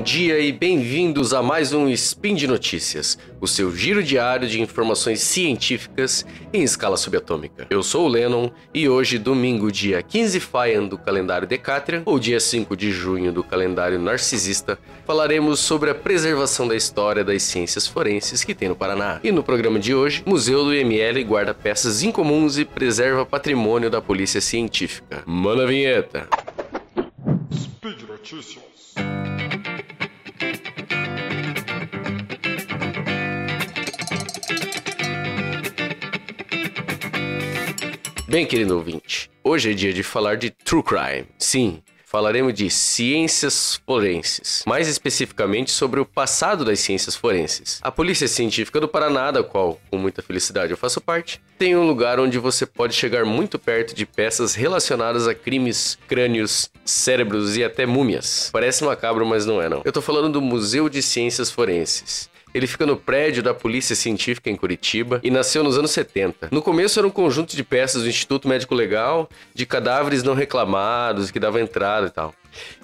dia e bem-vindos a mais um Spin de Notícias, o seu giro diário de informações científicas em escala subatômica. Eu sou o Lennon e hoje, domingo, dia 15 Faian do calendário Decatrian, ou dia 5 de junho do calendário Narcisista, falaremos sobre a preservação da história das ciências forenses que tem no Paraná. E no programa de hoje, Museu do IML guarda peças incomuns e preserva patrimônio da polícia científica. Manda a vinheta! Speed Notícias. Bem, querido ouvinte, hoje é dia de falar de True Crime. Sim, falaremos de ciências forenses, mais especificamente sobre o passado das ciências forenses. A Polícia Científica do Paraná, da qual com muita felicidade eu faço parte, tem um lugar onde você pode chegar muito perto de peças relacionadas a crimes, crânios, cérebros e até múmias. Parece macabro, mas não é não. Eu tô falando do Museu de Ciências Forenses. Ele fica no prédio da Polícia Científica em Curitiba e nasceu nos anos 70. No começo era um conjunto de peças do Instituto Médico Legal, de cadáveres não reclamados que dava entrada e tal.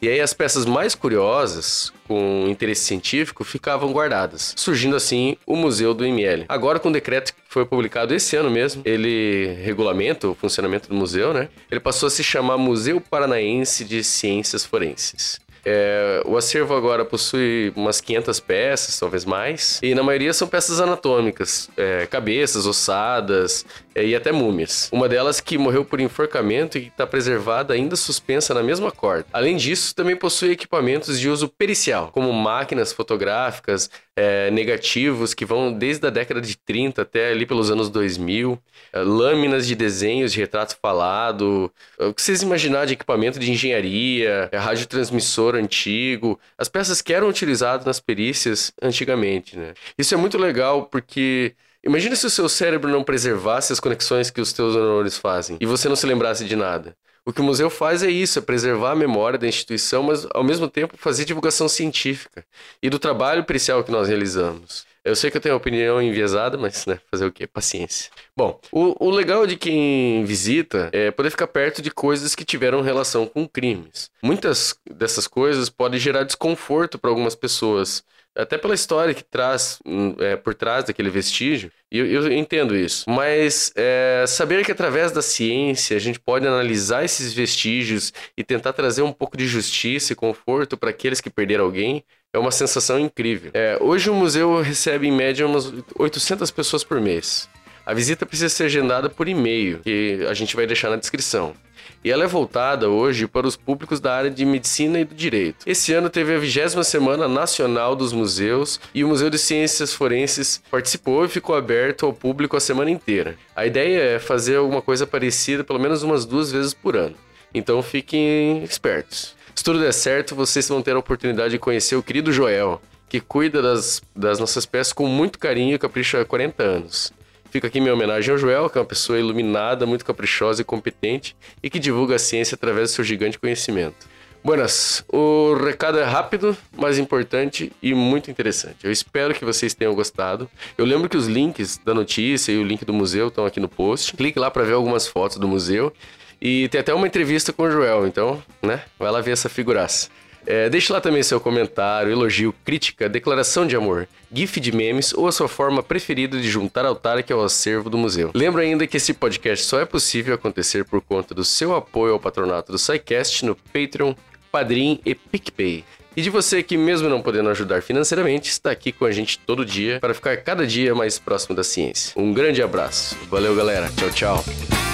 E aí as peças mais curiosas, com interesse científico, ficavam guardadas, surgindo assim o Museu do IML. Agora com o decreto que foi publicado esse ano mesmo, ele regulamenta o funcionamento do museu, né? Ele passou a se chamar Museu Paranaense de Ciências Forenses. É, o acervo agora possui umas 500 peças, talvez mais, e na maioria são peças anatômicas, é, cabeças, ossadas e até múmias. Uma delas que morreu por enforcamento e está preservada ainda suspensa na mesma corda. Além disso, também possui equipamentos de uso pericial, como máquinas fotográficas, é, negativos que vão desde a década de 30 até ali pelos anos 2000, é, lâminas de desenhos de retrato falado, o que vocês imaginar de equipamento de engenharia, é, radiotransmissor antigo, as peças que eram utilizadas nas perícias antigamente, né? Isso é muito legal porque Imagina se o seu cérebro não preservasse as conexões que os teus neurônios fazem e você não se lembrasse de nada. O que o museu faz é isso, é preservar a memória da instituição, mas ao mesmo tempo fazer divulgação científica e do trabalho pericial que nós realizamos. Eu sei que eu tenho uma opinião enviesada, mas né, fazer o quê? Paciência. Bom, o, o legal de quem visita é poder ficar perto de coisas que tiveram relação com crimes. Muitas dessas coisas podem gerar desconforto para algumas pessoas, até pela história que traz hum, é, por trás daquele vestígio, e eu, eu entendo isso. Mas é, saber que através da ciência a gente pode analisar esses vestígios e tentar trazer um pouco de justiça e conforto para aqueles que perderam alguém é uma sensação incrível. É, hoje o museu recebe em média umas 800 pessoas por mês. A visita precisa ser agendada por e-mail, que a gente vai deixar na descrição e ela é voltada hoje para os públicos da área de medicina e do direito. Esse ano teve a 20 Semana Nacional dos Museus e o Museu de Ciências Forenses participou e ficou aberto ao público a semana inteira. A ideia é fazer alguma coisa parecida pelo menos umas duas vezes por ano. Então fiquem espertos. Se tudo der certo, vocês vão ter a oportunidade de conhecer o querido Joel, que cuida das, das nossas peças com muito carinho e capricho há 40 anos. Fica aqui minha homenagem ao Joel, que é uma pessoa iluminada, muito caprichosa e competente e que divulga a ciência através do seu gigante conhecimento. Buenas, o recado é rápido, mas importante e muito interessante. Eu espero que vocês tenham gostado. Eu lembro que os links da notícia e o link do museu estão aqui no post. Clique lá para ver algumas fotos do museu. E tem até uma entrevista com o Joel, então, né? Vai lá ver essa figuraça. É, deixe lá também seu comentário, elogio, crítica, declaração de amor, gif de memes ou a sua forma preferida de juntar ao Tarek ao acervo do museu. Lembro ainda que esse podcast só é possível acontecer por conta do seu apoio ao patronato do SciCast no Patreon, Padrim e PicPay. E de você que, mesmo não podendo ajudar financeiramente, está aqui com a gente todo dia para ficar cada dia mais próximo da ciência. Um grande abraço. Valeu, galera. Tchau, tchau.